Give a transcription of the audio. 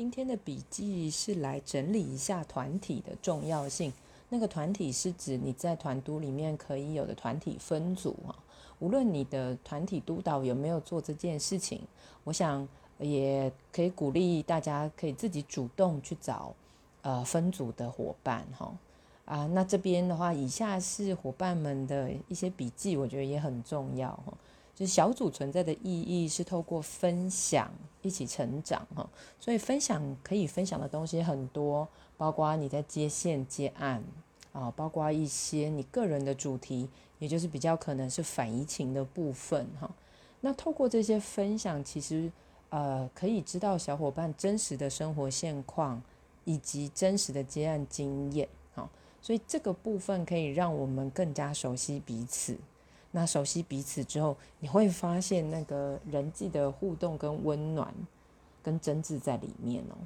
今天的笔记是来整理一下团体的重要性。那个团体是指你在团督里面可以有的团体分组啊。无论你的团体督导有没有做这件事情，我想也可以鼓励大家可以自己主动去找呃分组的伙伴哈。啊，那这边的话，以下是伙伴们的一些笔记，我觉得也很重要。就是小组存在的意义是透过分享一起成长哈，所以分享可以分享的东西很多，包括你在接线接案啊，包括一些你个人的主题，也就是比较可能是反移情的部分哈。那透过这些分享，其实呃可以知道小伙伴真实的生活现况以及真实的接案经验哈，所以这个部分可以让我们更加熟悉彼此。那熟悉彼此之后，你会发现那个人际的互动跟温暖，跟真挚在里面哦。